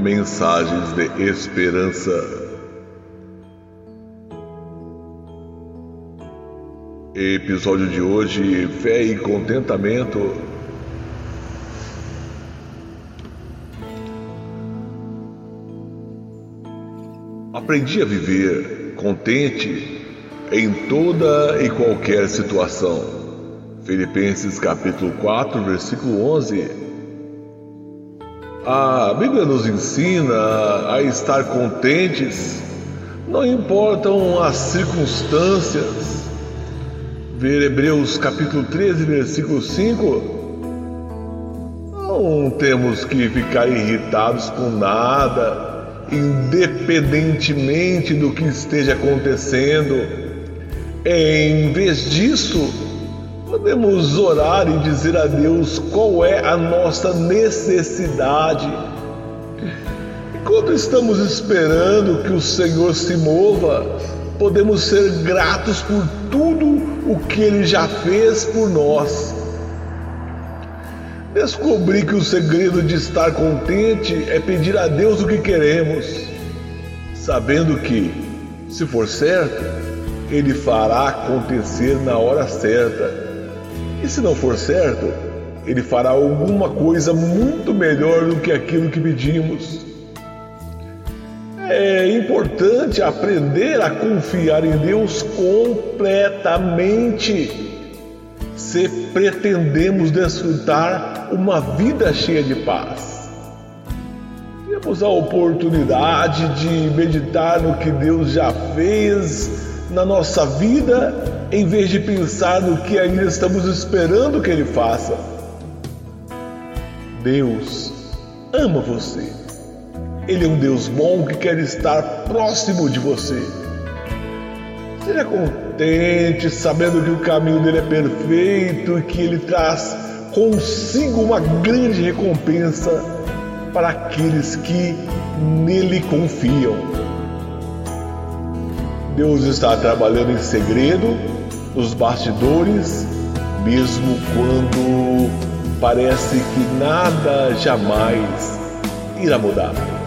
mensagens de esperança. Episódio de hoje: Fé e Contentamento. Aprendi a viver contente em toda e qualquer situação. Filipenses capítulo 4, versículo 11 a Bíblia nos ensina a estar contentes, não importam as circunstâncias. Ver Hebreus capítulo 13, versículo 5. Não temos que ficar irritados com nada, independentemente do que esteja acontecendo. Em vez disso, Podemos orar e dizer a Deus qual é a nossa necessidade. Enquanto estamos esperando que o Senhor se mova, podemos ser gratos por tudo o que Ele já fez por nós. Descobri que o segredo de estar contente é pedir a Deus o que queremos, sabendo que, se for certo, Ele fará acontecer na hora certa e se não for certo, ele fará alguma coisa muito melhor do que aquilo que pedimos. É importante aprender a confiar em Deus completamente se pretendemos desfrutar uma vida cheia de paz. Temos a oportunidade de meditar no que Deus já fez na nossa vida em vez de pensar no que ainda estamos esperando que Ele faça. Deus ama você. Ele é um Deus bom que quer estar próximo de você. Seja contente sabendo que o caminho dele é perfeito e que ele traz consigo uma grande recompensa para aqueles que nele confiam. Deus está trabalhando em segredo, nos bastidores, mesmo quando parece que nada jamais irá mudar.